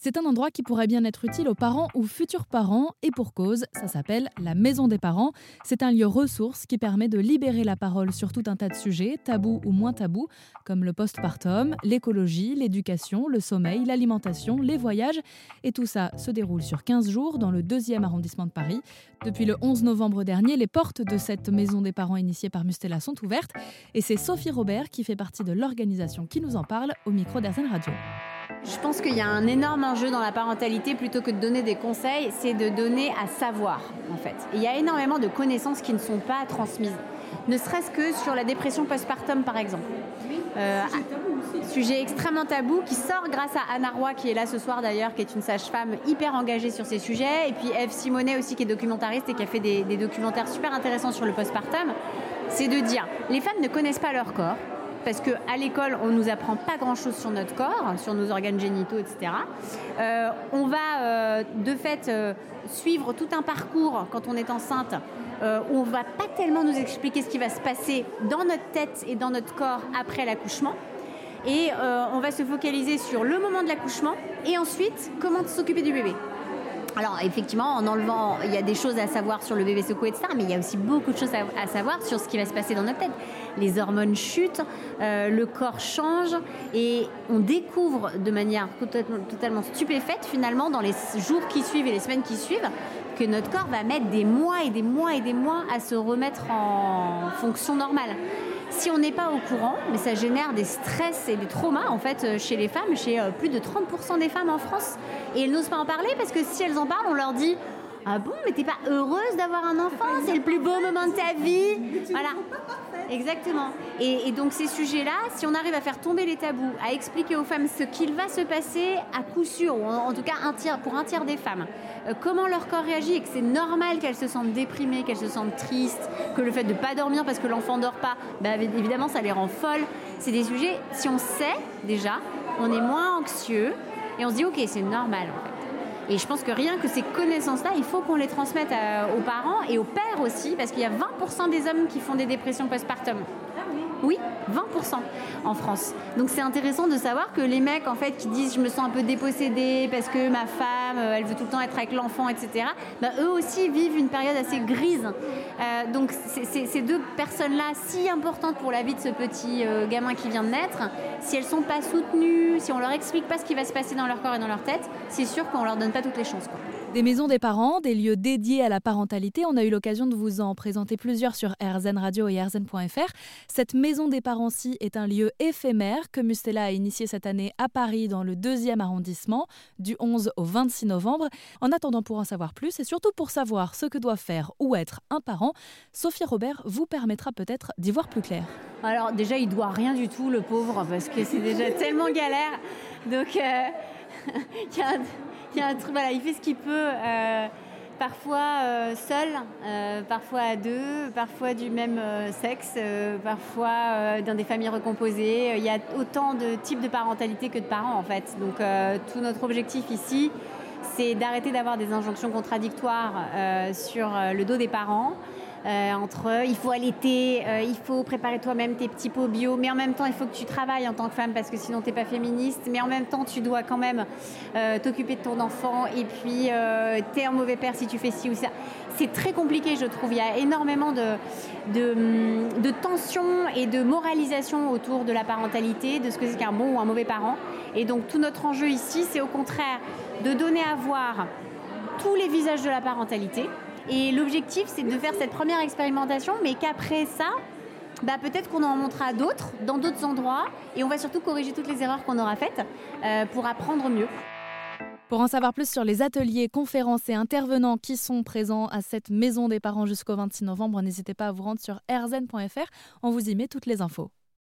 C'est un endroit qui pourrait bien être utile aux parents ou futurs parents, et pour cause, ça s'appelle la Maison des parents. C'est un lieu ressource qui permet de libérer la parole sur tout un tas de sujets, tabous ou moins tabous, comme le postpartum, l'écologie, l'éducation, le sommeil, l'alimentation, les voyages. Et tout ça se déroule sur 15 jours dans le deuxième arrondissement de Paris. Depuis le 11 novembre dernier, les portes de cette Maison des parents initiée par Mustela sont ouvertes, et c'est Sophie Robert qui fait partie de l'organisation qui nous en parle au micro d'Arsène Radio. Je pense qu'il y a un énorme enjeu dans la parentalité, plutôt que de donner des conseils, c'est de donner à savoir, en fait. il y a énormément de connaissances qui ne sont pas transmises, ne serait-ce que sur la dépression postpartum, par exemple. Euh, sujet extrêmement tabou qui sort grâce à Anna Roy qui est là ce soir d'ailleurs, qui est une sage-femme hyper engagée sur ces sujets, et puis Eve Simonet aussi qui est documentariste et qui a fait des, des documentaires super intéressants sur le postpartum. C'est de dire les femmes ne connaissent pas leur corps, parce qu'à l'école, on ne nous apprend pas grand-chose sur notre corps, sur nos organes génitaux, etc. Euh, on va euh, de fait euh, suivre tout un parcours quand on est enceinte où on ne va pas tellement nous expliquer ce qui va se passer dans notre tête et dans notre corps après l'accouchement. Et on va se focaliser sur le moment de l'accouchement et ensuite comment s'occuper du bébé. Alors effectivement, en enlevant, il y a des choses à savoir sur le bébé secoué, etc. Mais il y a aussi beaucoup de choses à, savoir sur ce qui va se passer dans notre tête. Les hormones chutent, euh, le corps change et on découvre de manière totalement, totalement stupéfaite finalement dans les jours qui suivent et les semaines qui suivent que notre corps va mettre des mois et des mois et des mois à se remettre en fonction normale si on n'est pas au courant, mais ça génère des stress et des traumas en fait euh, chez les femmes, chez euh, plus de 30% des femmes en France. Et elles n'osent pas en parler parce que si elles en parlent, on leur dit ah bon, mais t'es pas heureuse d'avoir un enfant? C'est le plus beau moment de ta vie. Voilà. Exactement. Et, donc ces sujets-là, si on arrive à faire tomber les tabous, à expliquer aux femmes ce qu'il va se passer à coup sûr, ou en, tout cas un tiers, pour un tiers des femmes, euh, comment leur corps réagit et que c'est normal qu'elles se sentent déprimées, qu'elles se sentent tristes, que le fait de ne pas dormir parce que l'enfant dort pas, bah, évidemment ça les rend folles. C'est des sujets, si on sait déjà, on est moins anxieux et on se dit ok c'est normal en fait. Et je pense que rien que ces connaissances-là, il faut qu'on les transmette aux parents et aux pères aussi, parce qu'il y a 20% des hommes qui font des dépressions postpartum. Oui, 20% en France. Donc c'est intéressant de savoir que les mecs en fait qui disent je me sens un peu dépossédé parce que ma femme euh, elle veut tout le temps être avec l'enfant etc. Bah, eux aussi vivent une période assez grise. Euh, donc ces deux personnes-là si importantes pour la vie de ce petit euh, gamin qui vient de naître, si elles sont pas soutenues, si on leur explique pas ce qui va se passer dans leur corps et dans leur tête, c'est sûr qu'on leur donne pas toutes les chances. Des maisons des parents, des lieux dédiés à la parentalité, on a eu l'occasion de vous en présenter plusieurs sur RZN Radio et RZN.fr. Cette des parents-ci est un lieu éphémère que Mustela a initié cette année à Paris dans le deuxième arrondissement, du 11 au 26 novembre. En attendant pour en savoir plus et surtout pour savoir ce que doit faire ou être un parent, Sophie Robert vous permettra peut-être d'y voir plus clair. Alors déjà, il doit rien du tout, le pauvre, parce que c'est déjà tellement galère. Donc, il fait ce qu'il peut, euh, parfois euh, seul, euh, parfois à deux, parfois du même sexe, parfois dans des familles recomposées. Il y a autant de types de parentalité que de parents en fait. Donc tout notre objectif ici, c'est d'arrêter d'avoir des injonctions contradictoires sur le dos des parents. Euh, entre il faut allaiter, euh, il faut préparer toi-même tes petits pots bio, mais en même temps il faut que tu travailles en tant que femme parce que sinon tu n'es pas féministe, mais en même temps tu dois quand même euh, t'occuper de ton enfant et puis tu es un mauvais père si tu fais ci ou ça. C'est très compliqué je trouve, il y a énormément de, de, de tensions et de moralisation autour de la parentalité, de ce que c'est qu'un bon ou un mauvais parent. Et donc tout notre enjeu ici c'est au contraire de donner à voir tous les visages de la parentalité, et l'objectif, c'est de faire cette première expérimentation, mais qu'après ça, bah, peut-être qu'on en montrera d'autres dans d'autres endroits et on va surtout corriger toutes les erreurs qu'on aura faites euh, pour apprendre mieux. Pour en savoir plus sur les ateliers, conférences et intervenants qui sont présents à cette maison des parents jusqu'au 26 novembre, n'hésitez pas à vous rendre sur rzn.fr. On vous y met toutes les infos.